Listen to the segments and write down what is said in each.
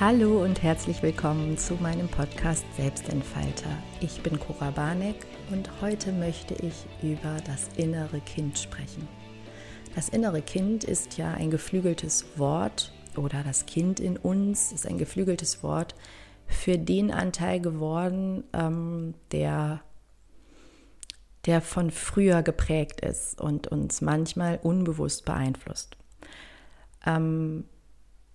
Hallo und herzlich willkommen zu meinem Podcast Selbstentfalter. Ich bin Cora Barneck und heute möchte ich über das innere Kind sprechen. Das innere Kind ist ja ein geflügeltes Wort oder das Kind in uns ist ein geflügeltes Wort für den Anteil geworden, ähm, der, der von früher geprägt ist und uns manchmal unbewusst beeinflusst. Ähm,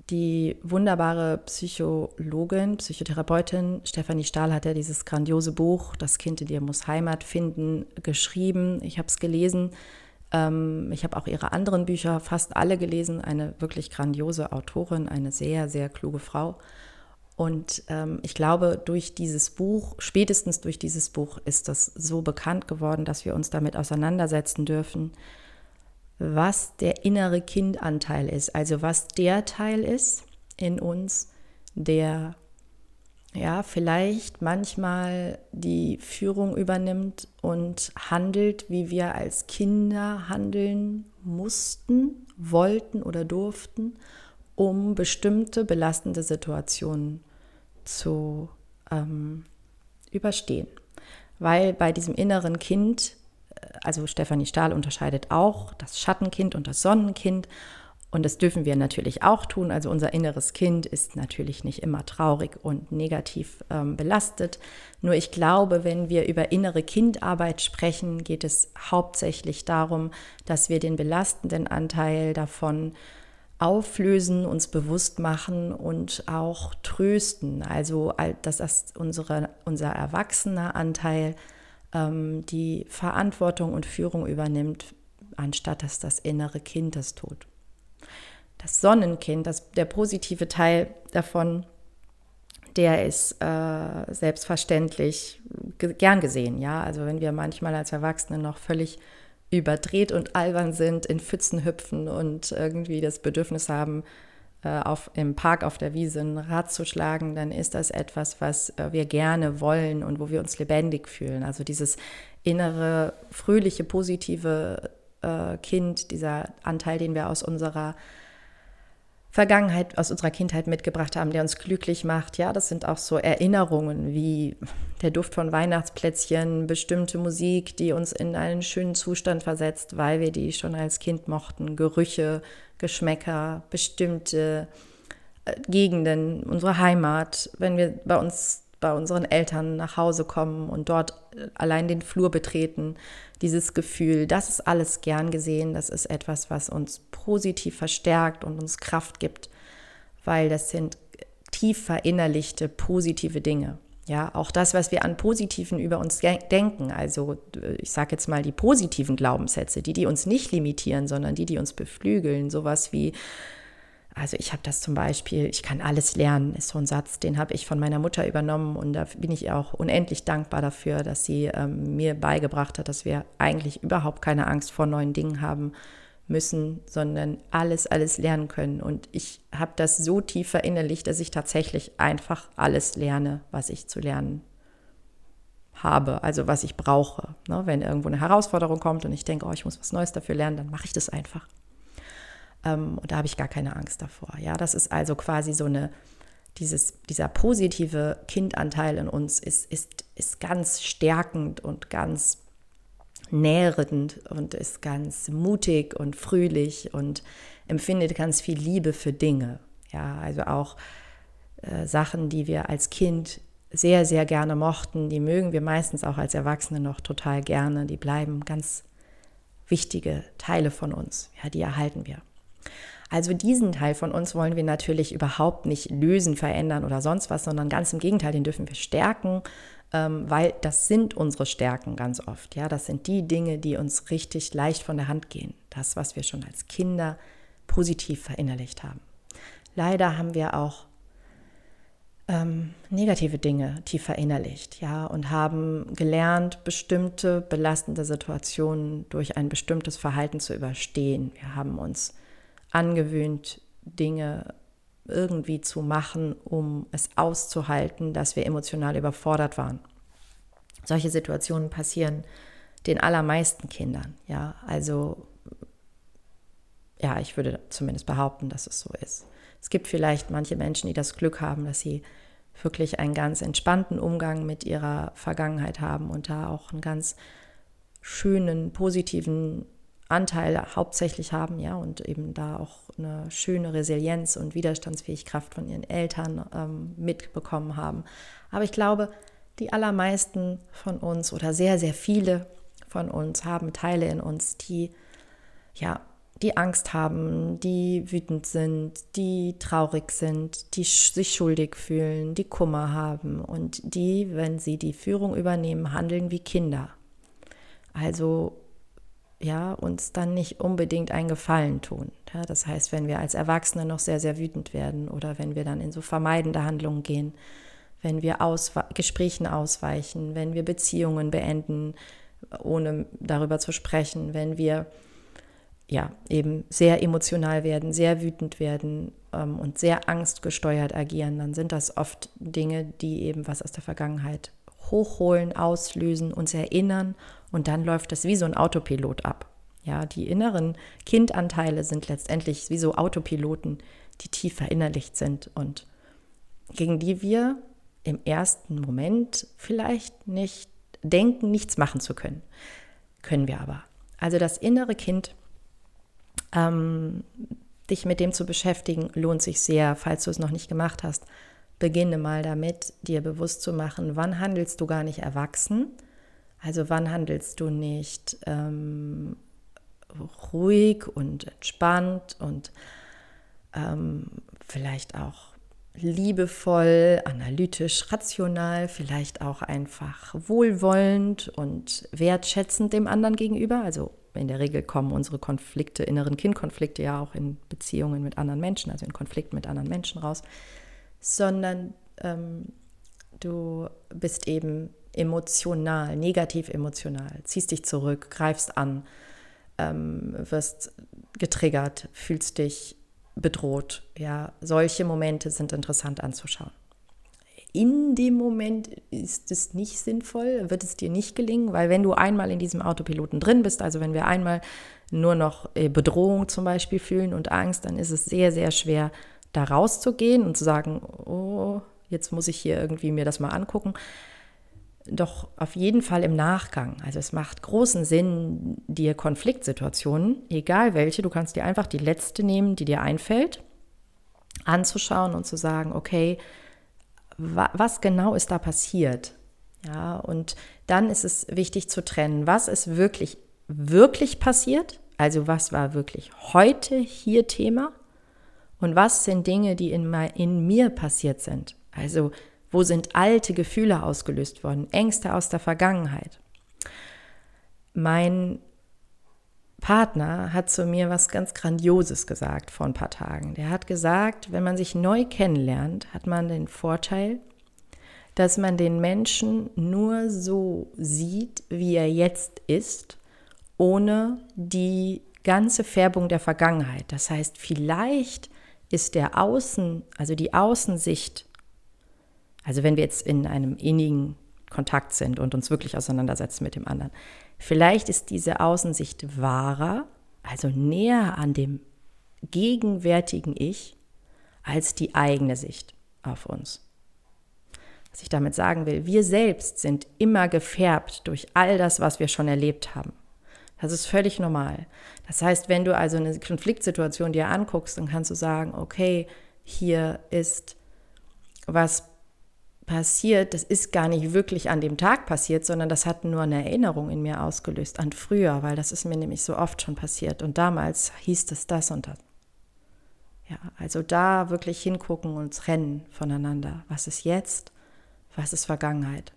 die wunderbare Psychologin, Psychotherapeutin Stefanie Stahl hat ja dieses grandiose Buch Das Kind in dir muss Heimat finden geschrieben. Ich habe es gelesen. Ähm, ich habe auch ihre anderen Bücher fast alle gelesen. Eine wirklich grandiose Autorin, eine sehr, sehr kluge Frau. Und ähm, ich glaube, durch dieses Buch, spätestens durch dieses Buch, ist das so bekannt geworden, dass wir uns damit auseinandersetzen dürfen, was der innere Kindanteil ist, also was der Teil ist in uns, der ja vielleicht manchmal die Führung übernimmt und handelt, wie wir als Kinder handeln mussten, wollten oder durften, um bestimmte belastende Situationen zu ähm, überstehen. Weil bei diesem inneren Kind also Stefanie Stahl unterscheidet auch das Schattenkind und das Sonnenkind. Und das dürfen wir natürlich auch tun. Also unser inneres Kind ist natürlich nicht immer traurig und negativ ähm, belastet. Nur ich glaube, wenn wir über innere Kindarbeit sprechen, geht es hauptsächlich darum, dass wir den belastenden Anteil davon auflösen, uns bewusst machen und auch trösten. Also dass das unsere, unser erwachsener Anteil ähm, die Verantwortung und Führung übernimmt, anstatt dass das innere Kind das tut. Das Sonnenkind, das, der positive Teil davon, der ist äh, selbstverständlich gern gesehen. Ja, also wenn wir manchmal als Erwachsene noch völlig überdreht und albern sind, in Pfützen hüpfen und irgendwie das Bedürfnis haben, auf, im Park auf der Wiese ein Rad zu schlagen, dann ist das etwas, was äh, wir gerne wollen und wo wir uns lebendig fühlen. Also dieses innere, fröhliche, positive äh, Kind, dieser Anteil, den wir aus unserer Vergangenheit, aus unserer Kindheit mitgebracht haben, der uns glücklich macht. Ja, das sind auch so Erinnerungen wie der Duft von Weihnachtsplätzchen, bestimmte Musik, die uns in einen schönen Zustand versetzt, weil wir die schon als Kind mochten, Gerüche, Geschmäcker, bestimmte äh, Gegenden, unsere Heimat, wenn wir bei uns bei unseren Eltern nach Hause kommen und dort äh, allein den Flur betreten, dieses Gefühl, das ist alles gern gesehen, das ist etwas, was uns positiv verstärkt und uns Kraft gibt, weil das sind tief verinnerlichte positive Dinge. Ja, auch das, was wir an Positiven über uns denken, also äh, ich sage jetzt mal die positiven Glaubenssätze, die, die uns nicht limitieren, sondern die, die uns beflügeln, sowas wie, also ich habe das zum Beispiel, ich kann alles lernen, ist so ein Satz, den habe ich von meiner Mutter übernommen. Und da bin ich auch unendlich dankbar dafür, dass sie ähm, mir beigebracht hat, dass wir eigentlich überhaupt keine Angst vor neuen Dingen haben müssen, sondern alles, alles lernen können. Und ich habe das so tief verinnerlicht, dass ich tatsächlich einfach alles lerne, was ich zu lernen habe, also was ich brauche. Ne? Wenn irgendwo eine Herausforderung kommt und ich denke, oh, ich muss was Neues dafür lernen, dann mache ich das einfach. Ähm, und da habe ich gar keine Angst davor. Ja, das ist also quasi so eine, dieses, dieser positive Kindanteil in uns ist, ist, ist ganz stärkend und ganz nährend und ist ganz mutig und fröhlich und empfindet ganz viel Liebe für Dinge. Ja, also auch äh, Sachen, die wir als Kind sehr, sehr gerne mochten, die mögen wir meistens auch als Erwachsene noch total gerne. Die bleiben ganz wichtige Teile von uns. Ja, die erhalten wir. Also diesen Teil von uns wollen wir natürlich überhaupt nicht lösen, verändern oder sonst was, sondern ganz im Gegenteil, den dürfen wir stärken weil das sind unsere Stärken ganz oft. Ja, das sind die Dinge, die uns richtig leicht von der Hand gehen. Das, was wir schon als Kinder positiv verinnerlicht haben. Leider haben wir auch ähm, negative Dinge tief verinnerlicht, ja, und haben gelernt, bestimmte belastende Situationen durch ein bestimmtes Verhalten zu überstehen. Wir haben uns angewöhnt, Dinge irgendwie zu machen, um es auszuhalten, dass wir emotional überfordert waren. Solche Situationen passieren den allermeisten Kindern, ja, also ja, ich würde zumindest behaupten, dass es so ist. Es gibt vielleicht manche Menschen, die das Glück haben, dass sie wirklich einen ganz entspannten Umgang mit ihrer Vergangenheit haben und da auch einen ganz schönen, positiven Anteil hauptsächlich haben, ja, und eben da auch eine schöne Resilienz und Widerstandsfähigkeit von ihren Eltern ähm, mitbekommen haben. Aber ich glaube, die allermeisten von uns oder sehr, sehr viele von uns haben Teile in uns, die ja die Angst haben, die wütend sind, die traurig sind, die sich schuldig fühlen, die Kummer haben und die, wenn sie die Führung übernehmen, handeln wie Kinder. Also ja, uns dann nicht unbedingt einen Gefallen tun. Ja, das heißt, wenn wir als Erwachsene noch sehr, sehr wütend werden oder wenn wir dann in so vermeidende Handlungen gehen, wenn wir Auswe Gesprächen ausweichen, wenn wir Beziehungen beenden, ohne darüber zu sprechen, wenn wir ja, eben sehr emotional werden, sehr wütend werden ähm, und sehr angstgesteuert agieren, dann sind das oft Dinge, die eben was aus der Vergangenheit hochholen, auslösen, uns erinnern und dann läuft das wie so ein Autopilot ab. Ja, die inneren Kindanteile sind letztendlich wie so Autopiloten, die tief verinnerlicht sind und gegen die wir im ersten Moment vielleicht nicht denken, nichts machen zu können. Können wir aber. Also das innere Kind ähm, dich mit dem zu beschäftigen, lohnt sich sehr, falls du es noch nicht gemacht hast. Beginne mal damit, dir bewusst zu machen, wann handelst du gar nicht erwachsen, also wann handelst du nicht ähm, ruhig und entspannt und ähm, vielleicht auch liebevoll, analytisch, rational, vielleicht auch einfach wohlwollend und wertschätzend dem anderen gegenüber. Also in der Regel kommen unsere Konflikte, inneren Kindkonflikte ja auch in Beziehungen mit anderen Menschen, also in Konflikten mit anderen Menschen raus, sondern ähm, du bist eben emotional, negativ emotional, ziehst dich zurück, greifst an, ähm, wirst getriggert, fühlst dich bedroht. Ja, solche Momente sind interessant anzuschauen. In dem Moment ist es nicht sinnvoll, wird es dir nicht gelingen, weil wenn du einmal in diesem Autopiloten drin bist, also wenn wir einmal nur noch äh, Bedrohung zum Beispiel fühlen und Angst, dann ist es sehr, sehr schwer, da rauszugehen und zu sagen, oh, jetzt muss ich hier irgendwie mir das mal angucken. Doch auf jeden Fall im Nachgang. Also es macht großen Sinn, dir Konfliktsituationen, egal welche, du kannst dir einfach die letzte nehmen, die dir einfällt, anzuschauen und zu sagen, okay, was genau ist da passiert? Ja, und dann ist es wichtig zu trennen, was ist wirklich, wirklich passiert? Also was war wirklich heute hier Thema? Und was sind Dinge, die in, in mir passiert sind? Also wo sind alte Gefühle ausgelöst worden? Ängste aus der Vergangenheit. Mein Partner hat zu mir was ganz Grandioses gesagt vor ein paar Tagen. Der hat gesagt, wenn man sich neu kennenlernt, hat man den Vorteil, dass man den Menschen nur so sieht, wie er jetzt ist, ohne die ganze Färbung der Vergangenheit. Das heißt, vielleicht ist der Außen, also die Außensicht also wenn wir jetzt in einem innigen Kontakt sind und uns wirklich auseinandersetzen mit dem anderen. Vielleicht ist diese Außensicht wahrer, also näher an dem gegenwärtigen Ich, als die eigene Sicht auf uns. Was ich damit sagen will, wir selbst sind immer gefärbt durch all das, was wir schon erlebt haben. Das ist völlig normal. Das heißt, wenn du also eine Konfliktsituation dir anguckst, dann kannst du sagen, okay, hier ist was passiert, das ist gar nicht wirklich an dem Tag passiert, sondern das hat nur eine Erinnerung in mir ausgelöst an früher, weil das ist mir nämlich so oft schon passiert. Und damals hieß es das und das. Ja, also da wirklich hingucken und trennen voneinander. Was ist jetzt? Was ist Vergangenheit?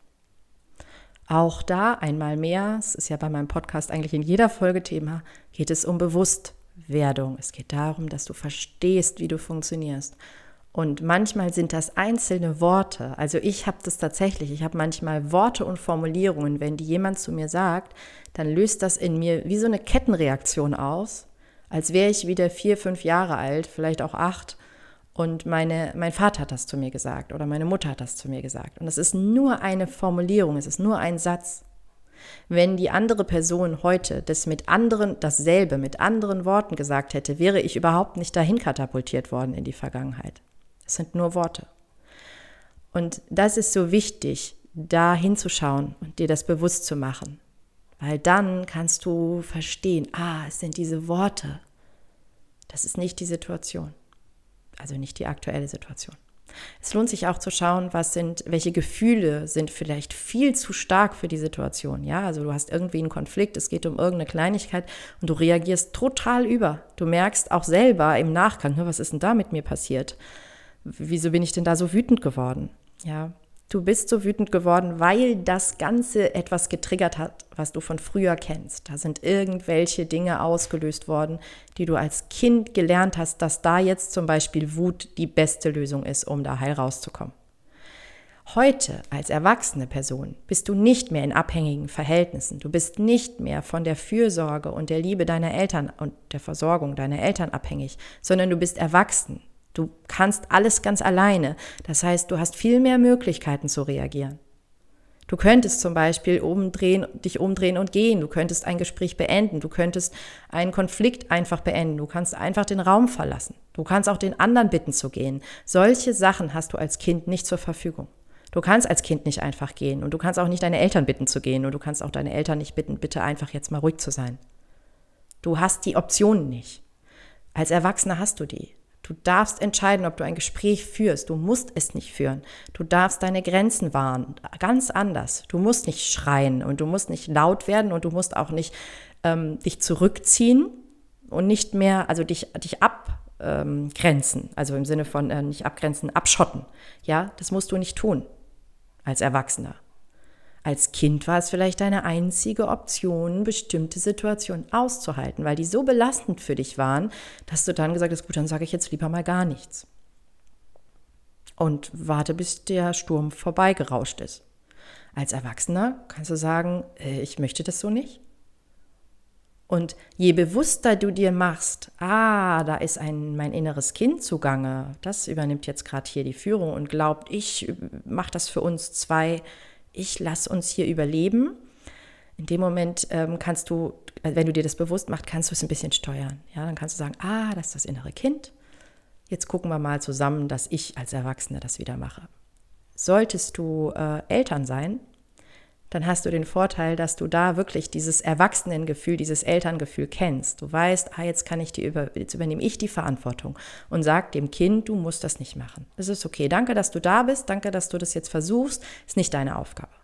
Auch da einmal mehr, es ist ja bei meinem Podcast eigentlich in jeder Folge Thema, geht es um Bewusstwerdung. Es geht darum, dass du verstehst, wie du funktionierst und manchmal sind das einzelne Worte. Also ich habe das tatsächlich. Ich habe manchmal Worte und Formulierungen. Wenn die jemand zu mir sagt, dann löst das in mir wie so eine Kettenreaktion aus, als wäre ich wieder vier, fünf Jahre alt, vielleicht auch acht. Und meine, mein Vater hat das zu mir gesagt oder meine Mutter hat das zu mir gesagt. Und es ist nur eine Formulierung, es ist nur ein Satz. Wenn die andere Person heute das mit anderen, dasselbe mit anderen Worten gesagt hätte, wäre ich überhaupt nicht dahin katapultiert worden in die Vergangenheit. Es sind nur Worte. Und das ist so wichtig, da hinzuschauen und dir das bewusst zu machen. Weil dann kannst du verstehen, ah, es sind diese Worte. Das ist nicht die Situation. Also nicht die aktuelle Situation. Es lohnt sich auch zu schauen, was sind, welche Gefühle sind vielleicht viel zu stark für die Situation. Ja, also du hast irgendwie einen Konflikt, es geht um irgendeine Kleinigkeit und du reagierst total über. Du merkst auch selber im Nachgang, was ist denn da mit mir passiert? Wieso bin ich denn da so wütend geworden? Ja, Du bist so wütend geworden, weil das Ganze etwas getriggert hat, was du von früher kennst. Da sind irgendwelche Dinge ausgelöst worden, die du als Kind gelernt hast, dass da jetzt zum Beispiel Wut die beste Lösung ist, um da heil rauszukommen. Heute als erwachsene Person bist du nicht mehr in abhängigen Verhältnissen. Du bist nicht mehr von der Fürsorge und der Liebe deiner Eltern und der Versorgung deiner Eltern abhängig, sondern du bist erwachsen. Du kannst alles ganz alleine. Das heißt, du hast viel mehr Möglichkeiten zu reagieren. Du könntest zum Beispiel umdrehen, dich umdrehen und gehen. Du könntest ein Gespräch beenden. Du könntest einen Konflikt einfach beenden. Du kannst einfach den Raum verlassen. Du kannst auch den anderen bitten zu gehen. Solche Sachen hast du als Kind nicht zur Verfügung. Du kannst als Kind nicht einfach gehen und du kannst auch nicht deine Eltern bitten zu gehen und du kannst auch deine Eltern nicht bitten, bitte einfach jetzt mal ruhig zu sein. Du hast die Optionen nicht. Als Erwachsener hast du die. Du darfst entscheiden, ob du ein Gespräch führst. Du musst es nicht führen. Du darfst deine Grenzen wahren. Ganz anders. Du musst nicht schreien und du musst nicht laut werden und du musst auch nicht ähm, dich zurückziehen und nicht mehr, also dich, dich abgrenzen. Ähm, also im Sinne von äh, nicht abgrenzen, abschotten. Ja, das musst du nicht tun als Erwachsener. Als Kind war es vielleicht deine einzige Option, bestimmte Situationen auszuhalten, weil die so belastend für dich waren, dass du dann gesagt hast, gut, dann sage ich jetzt lieber mal gar nichts. Und warte, bis der Sturm vorbeigerauscht ist. Als Erwachsener kannst du sagen, äh, ich möchte das so nicht. Und je bewusster du dir machst, ah, da ist ein mein inneres Kind zugange, das übernimmt jetzt gerade hier die Führung und glaubt, ich mache das für uns zwei, ich lasse uns hier überleben. In dem Moment ähm, kannst du, äh, wenn du dir das bewusst machst, kannst du es ein bisschen steuern. Ja, dann kannst du sagen, ah, das ist das innere Kind. Jetzt gucken wir mal zusammen, dass ich als Erwachsene das wieder mache. Solltest du äh, Eltern sein, dann hast du den Vorteil, dass du da wirklich dieses Erwachsenengefühl, dieses Elterngefühl kennst. Du weißt, ah, jetzt kann ich die über, jetzt übernehme ich die Verantwortung und sag dem Kind, du musst das nicht machen. Es ist okay. Danke, dass du da bist. Danke, dass du das jetzt versuchst. Ist nicht deine Aufgabe.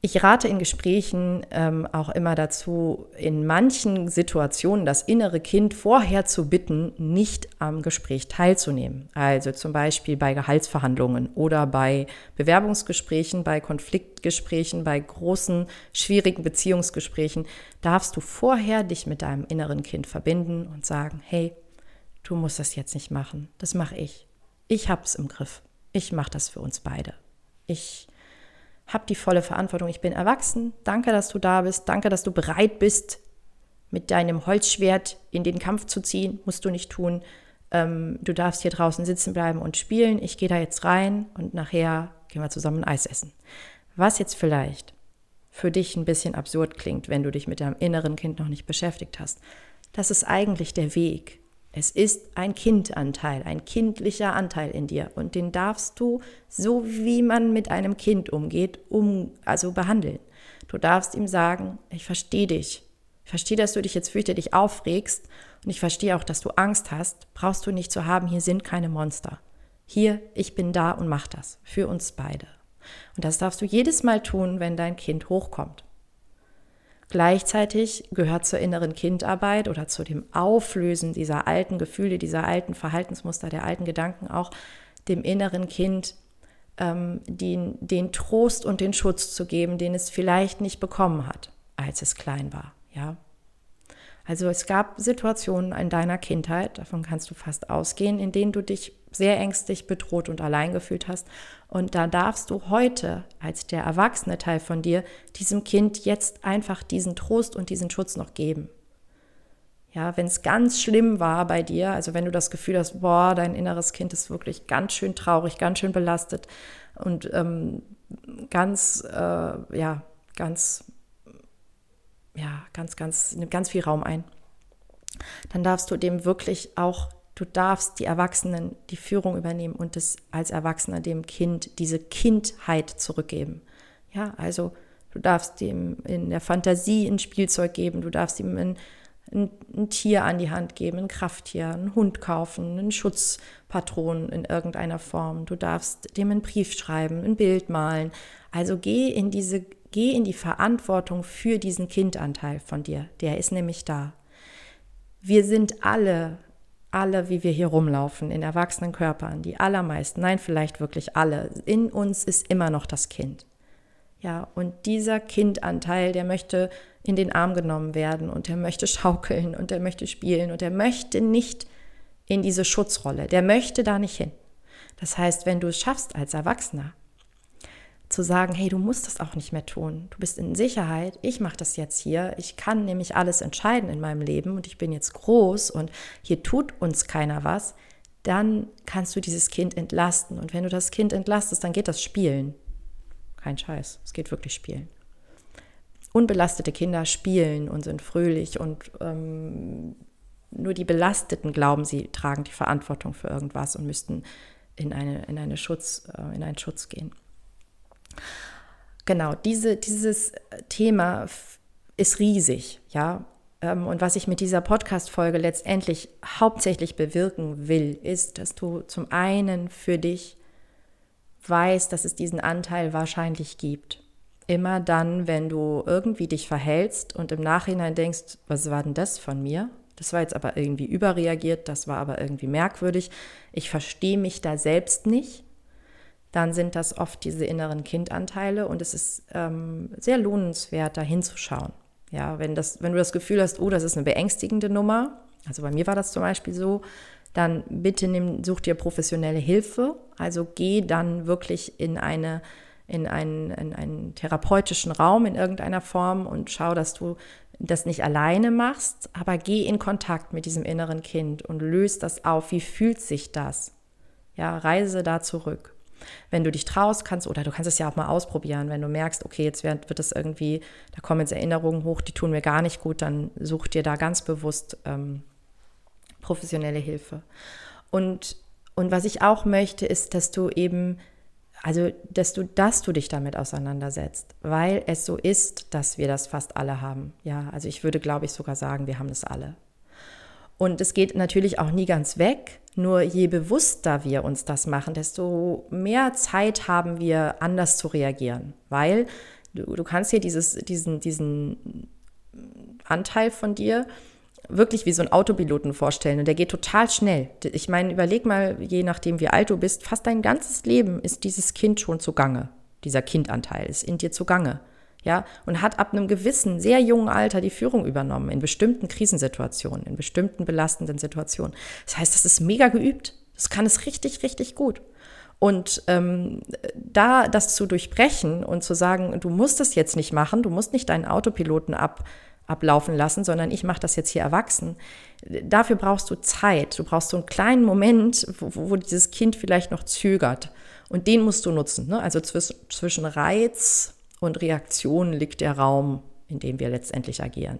Ich rate in Gesprächen ähm, auch immer dazu, in manchen Situationen das innere Kind vorher zu bitten, nicht am Gespräch teilzunehmen. Also zum Beispiel bei Gehaltsverhandlungen oder bei Bewerbungsgesprächen, bei Konfliktgesprächen, bei großen, schwierigen Beziehungsgesprächen darfst du vorher dich mit deinem inneren Kind verbinden und sagen, hey, du musst das jetzt nicht machen, das mache ich. Ich hab's im Griff. Ich mache das für uns beide. Ich hab die volle Verantwortung. Ich bin erwachsen. Danke, dass du da bist. Danke, dass du bereit bist, mit deinem Holzschwert in den Kampf zu ziehen. Musst du nicht tun. Ähm, du darfst hier draußen sitzen bleiben und spielen. Ich gehe da jetzt rein und nachher gehen wir zusammen Eis essen. Was jetzt vielleicht für dich ein bisschen absurd klingt, wenn du dich mit deinem inneren Kind noch nicht beschäftigt hast. Das ist eigentlich der Weg, es ist ein Kindanteil, ein kindlicher Anteil in dir und den darfst du, so wie man mit einem Kind umgeht, um, also behandeln. Du darfst ihm sagen, ich verstehe dich. Ich verstehe, dass du dich jetzt fürchterlich aufregst und ich verstehe auch, dass du Angst hast. Brauchst du nicht zu haben, hier sind keine Monster. Hier, ich bin da und mach das. Für uns beide. Und das darfst du jedes Mal tun, wenn dein Kind hochkommt. Gleichzeitig gehört zur inneren Kindarbeit oder zu dem Auflösen dieser alten Gefühle, dieser alten Verhaltensmuster, der alten Gedanken auch dem inneren Kind ähm, den, den Trost und den Schutz zu geben, den es vielleicht nicht bekommen hat, als es klein war. Ja, also es gab Situationen in deiner Kindheit, davon kannst du fast ausgehen, in denen du dich sehr ängstlich, bedroht und allein gefühlt hast. Und da darfst du heute als der erwachsene Teil von dir diesem Kind jetzt einfach diesen Trost und diesen Schutz noch geben. Ja, wenn es ganz schlimm war bei dir, also wenn du das Gefühl hast, boah, dein inneres Kind ist wirklich ganz schön traurig, ganz schön belastet und ähm, ganz, äh, ja, ganz, ja, ganz, ganz, nimmt ganz viel Raum ein. Dann darfst du dem wirklich auch, du darfst die Erwachsenen die Führung übernehmen und das als Erwachsener dem Kind diese Kindheit zurückgeben. Ja, also du darfst ihm in der Fantasie ein Spielzeug geben, du darfst ihm ein, ein, ein Tier an die Hand geben, ein Krafttier, einen Hund kaufen, einen Schutzpatron in irgendeiner Form. Du darfst dem einen Brief schreiben, ein Bild malen. Also geh in diese, geh in die Verantwortung für diesen Kindanteil von dir. Der ist nämlich da. Wir sind alle, alle, wie wir hier rumlaufen, in erwachsenen Körpern, die allermeisten, nein, vielleicht wirklich alle, in uns ist immer noch das Kind. Ja, und dieser Kindanteil, der möchte in den Arm genommen werden und der möchte schaukeln und der möchte spielen und der möchte nicht in diese Schutzrolle, der möchte da nicht hin. Das heißt, wenn du es schaffst als Erwachsener, zu sagen, hey, du musst das auch nicht mehr tun. Du bist in Sicherheit, ich mache das jetzt hier. Ich kann nämlich alles entscheiden in meinem Leben und ich bin jetzt groß und hier tut uns keiner was. Dann kannst du dieses Kind entlasten. Und wenn du das Kind entlastest, dann geht das spielen. Kein Scheiß, es geht wirklich spielen. Unbelastete Kinder spielen und sind fröhlich und ähm, nur die Belasteten glauben, sie tragen die Verantwortung für irgendwas und müssten in, eine, in, eine Schutz, äh, in einen Schutz gehen. Genau, diese, dieses Thema ist riesig, ja. Ähm, und was ich mit dieser Podcast-Folge letztendlich hauptsächlich bewirken will, ist, dass du zum einen für dich weißt, dass es diesen Anteil wahrscheinlich gibt. Immer dann, wenn du irgendwie dich verhältst und im Nachhinein denkst, was war denn das von mir? Das war jetzt aber irgendwie überreagiert, das war aber irgendwie merkwürdig. Ich verstehe mich da selbst nicht. Dann sind das oft diese inneren Kindanteile und es ist ähm, sehr lohnenswert, da hinzuschauen. Ja, wenn, das, wenn du das Gefühl hast, oh, das ist eine beängstigende Nummer, also bei mir war das zum Beispiel so, dann bitte nimm, such dir professionelle Hilfe. Also geh dann wirklich in eine in einen, in einen therapeutischen Raum in irgendeiner Form und schau, dass du das nicht alleine machst, aber geh in Kontakt mit diesem inneren Kind und löst das auf. Wie fühlt sich das? Ja, reise da zurück. Wenn du dich traust, kannst oder du kannst es ja auch mal ausprobieren, wenn du merkst, okay, jetzt wird, wird es irgendwie, da kommen jetzt Erinnerungen hoch, die tun mir gar nicht gut, dann such dir da ganz bewusst ähm, professionelle Hilfe. Und, und was ich auch möchte, ist, dass du eben, also, dass du, dass du dich damit auseinandersetzt, weil es so ist, dass wir das fast alle haben. Ja, also ich würde, glaube ich, sogar sagen, wir haben das alle. Und es geht natürlich auch nie ganz weg. Nur je bewusster wir uns das machen, desto mehr Zeit haben wir, anders zu reagieren. Weil du, du kannst hier dieses, diesen, diesen Anteil von dir wirklich wie so ein Autopiloten vorstellen und der geht total schnell. Ich meine, überleg mal, je nachdem wie alt du bist, fast dein ganzes Leben ist dieses Kind schon zugange. Dieser Kindanteil ist in dir zugange. Ja, und hat ab einem gewissen, sehr jungen Alter die Führung übernommen in bestimmten Krisensituationen, in bestimmten belastenden Situationen. Das heißt, das ist mega geübt. Das kann es richtig, richtig gut. Und ähm, da das zu durchbrechen und zu sagen, du musst das jetzt nicht machen, du musst nicht deinen Autopiloten ab, ablaufen lassen, sondern ich mache das jetzt hier erwachsen. Dafür brauchst du Zeit. Du brauchst so einen kleinen Moment, wo, wo dieses Kind vielleicht noch zögert. Und den musst du nutzen. Ne? Also zwischen, zwischen Reiz und Reaktion liegt der Raum, in dem wir letztendlich agieren.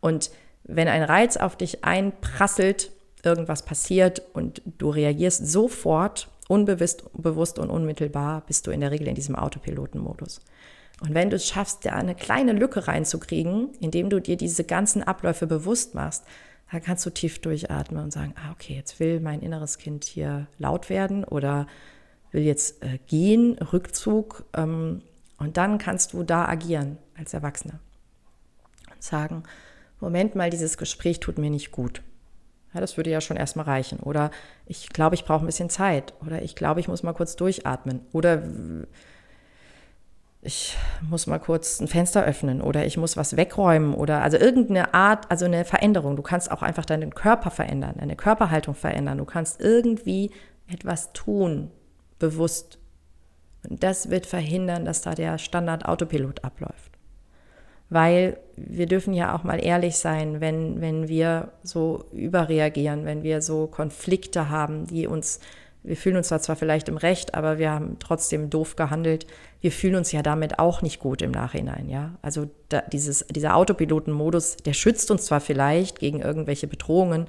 Und wenn ein Reiz auf dich einprasselt, irgendwas passiert und du reagierst sofort, unbewusst bewusst und unmittelbar, bist du in der Regel in diesem Autopilotenmodus. Und wenn du es schaffst, da eine kleine Lücke reinzukriegen, indem du dir diese ganzen Abläufe bewusst machst, dann kannst du tief durchatmen und sagen, ah, okay, jetzt will mein inneres Kind hier laut werden oder will jetzt äh, gehen, Rückzug. Ähm, und dann kannst du da agieren als Erwachsener und sagen, Moment mal, dieses Gespräch tut mir nicht gut. Ja, das würde ja schon erstmal reichen. Oder ich glaube, ich brauche ein bisschen Zeit. Oder ich glaube, ich muss mal kurz durchatmen. Oder ich muss mal kurz ein Fenster öffnen oder ich muss was wegräumen oder also irgendeine Art, also eine Veränderung. Du kannst auch einfach deinen Körper verändern, deine Körperhaltung verändern. Du kannst irgendwie etwas tun, bewusst. Und das wird verhindern, dass da der Standard-Autopilot abläuft. Weil wir dürfen ja auch mal ehrlich sein, wenn, wenn wir so überreagieren, wenn wir so Konflikte haben, die uns wir fühlen uns zwar vielleicht im Recht, aber wir haben trotzdem doof gehandelt. Wir fühlen uns ja damit auch nicht gut im Nachhinein, ja. Also da, dieses, dieser Autopilotenmodus, der schützt uns zwar vielleicht gegen irgendwelche Bedrohungen,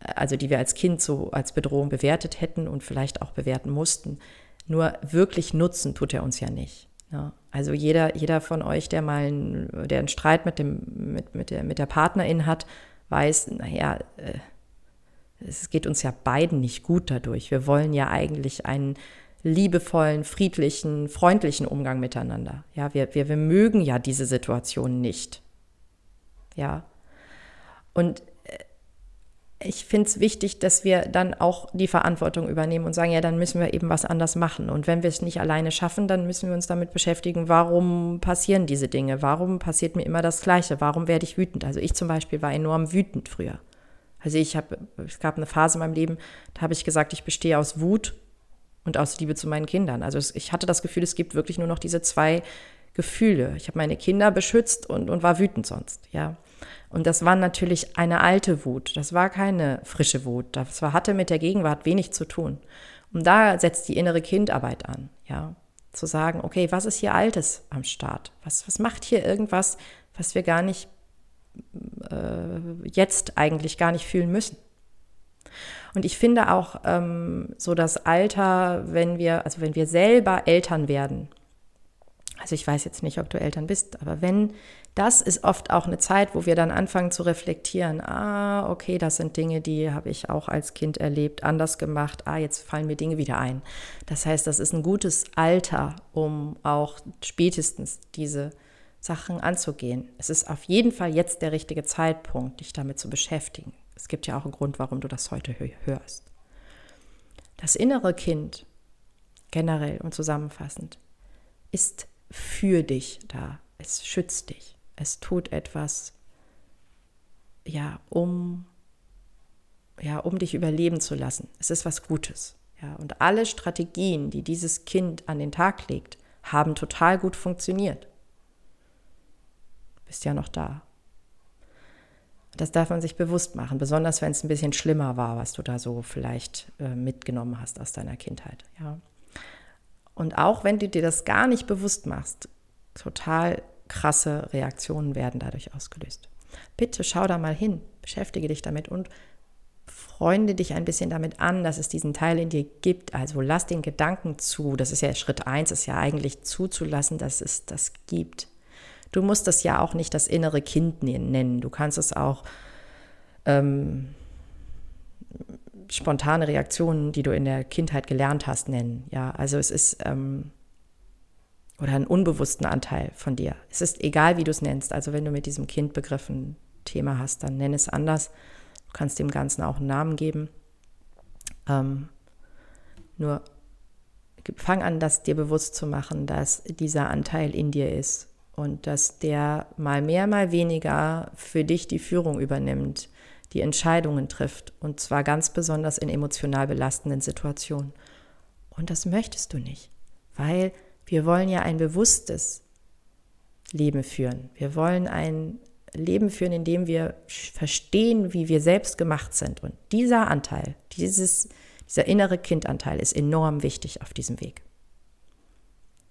äh, also die wir als Kind so als Bedrohung bewertet hätten und vielleicht auch bewerten mussten. Nur wirklich nutzen tut er uns ja nicht. Ja. Also jeder, jeder von euch, der mal einen, der einen Streit mit, dem, mit, mit, der, mit der Partnerin hat, weiß, naja, äh, es geht uns ja beiden nicht gut dadurch. Wir wollen ja eigentlich einen liebevollen, friedlichen, freundlichen Umgang miteinander. Ja, wir, wir, wir mögen ja diese Situation nicht. Ja. Und ich finde es wichtig, dass wir dann auch die Verantwortung übernehmen und sagen, ja, dann müssen wir eben was anders machen. Und wenn wir es nicht alleine schaffen, dann müssen wir uns damit beschäftigen, warum passieren diese Dinge? Warum passiert mir immer das Gleiche? Warum werde ich wütend? Also ich zum Beispiel war enorm wütend früher. Also ich habe, es gab eine Phase in meinem Leben, da habe ich gesagt, ich bestehe aus Wut und aus Liebe zu meinen Kindern. Also ich hatte das Gefühl, es gibt wirklich nur noch diese zwei Gefühle. Ich habe meine Kinder beschützt und, und war wütend sonst, ja. Und das war natürlich eine alte Wut. Das war keine frische Wut. Das war, hatte mit der Gegenwart wenig zu tun. Und da setzt die innere Kindarbeit an, ja. Zu sagen, okay, was ist hier Altes am Start? Was, was macht hier irgendwas, was wir gar nicht äh, jetzt eigentlich gar nicht fühlen müssen. Und ich finde auch ähm, so das Alter, wenn wir, also wenn wir selber Eltern werden, also ich weiß jetzt nicht, ob du Eltern bist, aber wenn, das ist oft auch eine Zeit, wo wir dann anfangen zu reflektieren, ah, okay, das sind Dinge, die habe ich auch als Kind erlebt, anders gemacht, ah, jetzt fallen mir Dinge wieder ein. Das heißt, das ist ein gutes Alter, um auch spätestens diese Sachen anzugehen. Es ist auf jeden Fall jetzt der richtige Zeitpunkt, dich damit zu beschäftigen. Es gibt ja auch einen Grund, warum du das heute hörst. Das innere Kind, generell und zusammenfassend, ist für dich da. Es schützt dich. Es tut etwas, ja, um, ja, um dich überleben zu lassen. Es ist was Gutes. Ja, und alle Strategien, die dieses Kind an den Tag legt, haben total gut funktioniert bist ja noch da. Das darf man sich bewusst machen, besonders wenn es ein bisschen schlimmer war, was du da so vielleicht äh, mitgenommen hast aus deiner Kindheit. Ja. Und auch wenn du dir das gar nicht bewusst machst, total krasse Reaktionen werden dadurch ausgelöst. Bitte schau da mal hin, beschäftige dich damit und freunde dich ein bisschen damit an, dass es diesen Teil in dir gibt. Also lass den Gedanken zu. Das ist ja Schritt eins, ist ja eigentlich zuzulassen, dass es das gibt. Du musst das ja auch nicht das innere Kind nennen. Du kannst es auch ähm, spontane Reaktionen, die du in der Kindheit gelernt hast, nennen. Ja, also es ist ähm, oder einen unbewussten Anteil von dir. Es ist egal, wie du es nennst. Also wenn du mit diesem Kindbegriff ein Thema hast, dann nenn es anders. Du kannst dem Ganzen auch einen Namen geben. Ähm, nur fang an, das dir bewusst zu machen, dass dieser Anteil in dir ist und dass der mal mehr, mal weniger für dich die Führung übernimmt, die Entscheidungen trifft und zwar ganz besonders in emotional belastenden Situationen. Und das möchtest du nicht, weil wir wollen ja ein bewusstes Leben führen. Wir wollen ein Leben führen, in dem wir verstehen, wie wir selbst gemacht sind. Und dieser Anteil, dieses, dieser innere Kindanteil ist enorm wichtig auf diesem Weg.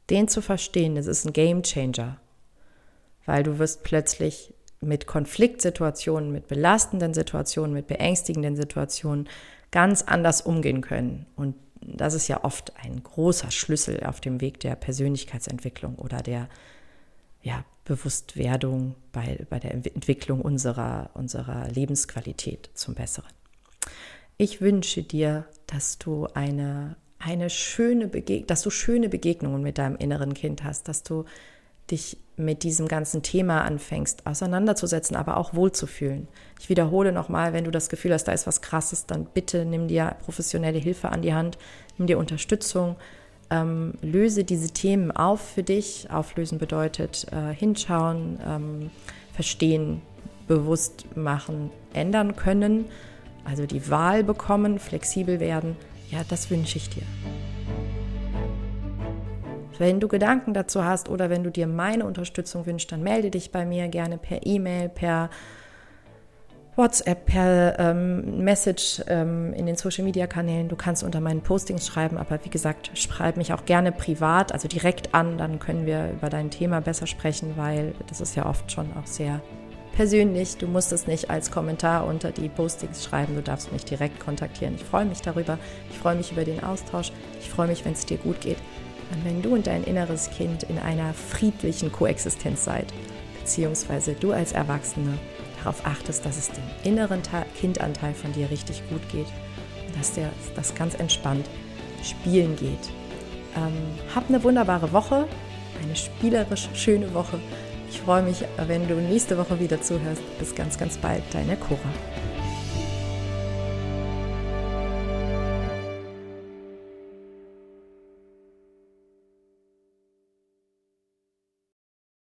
Den zu verstehen, das ist ein Game Changer weil du wirst plötzlich mit Konfliktsituationen, mit belastenden Situationen, mit beängstigenden Situationen ganz anders umgehen können. Und das ist ja oft ein großer Schlüssel auf dem Weg der Persönlichkeitsentwicklung oder der ja, Bewusstwerdung bei, bei der Entwicklung unserer, unserer Lebensqualität zum Besseren. Ich wünsche dir, dass du eine, eine schöne Begeg dass du schöne Begegnungen mit deinem inneren Kind hast, dass du dich mit diesem ganzen Thema anfängst, auseinanderzusetzen, aber auch wohlzufühlen. Ich wiederhole nochmal, wenn du das Gefühl hast, da ist was Krasses, dann bitte nimm dir professionelle Hilfe an die Hand, nimm dir Unterstützung, ähm, löse diese Themen auf für dich. Auflösen bedeutet äh, hinschauen, ähm, verstehen, bewusst machen, ändern können, also die Wahl bekommen, flexibel werden. Ja, das wünsche ich dir. Wenn du Gedanken dazu hast oder wenn du dir meine Unterstützung wünschst, dann melde dich bei mir gerne per E-Mail, per WhatsApp, per ähm, Message ähm, in den Social-Media-Kanälen. Du kannst unter meinen Postings schreiben, aber wie gesagt, schreib mich auch gerne privat, also direkt an, dann können wir über dein Thema besser sprechen, weil das ist ja oft schon auch sehr persönlich. Du musst es nicht als Kommentar unter die Postings schreiben, du darfst mich direkt kontaktieren. Ich freue mich darüber, ich freue mich über den Austausch, ich freue mich, wenn es dir gut geht. Und wenn du und dein inneres Kind in einer friedlichen Koexistenz seid, beziehungsweise du als Erwachsene darauf achtest, dass es dem inneren Kindanteil von dir richtig gut geht und dass der, das ganz entspannt spielen geht. Ähm, hab eine wunderbare Woche, eine spielerisch schöne Woche. Ich freue mich, wenn du nächste Woche wieder zuhörst. Bis ganz, ganz bald, deine Cora.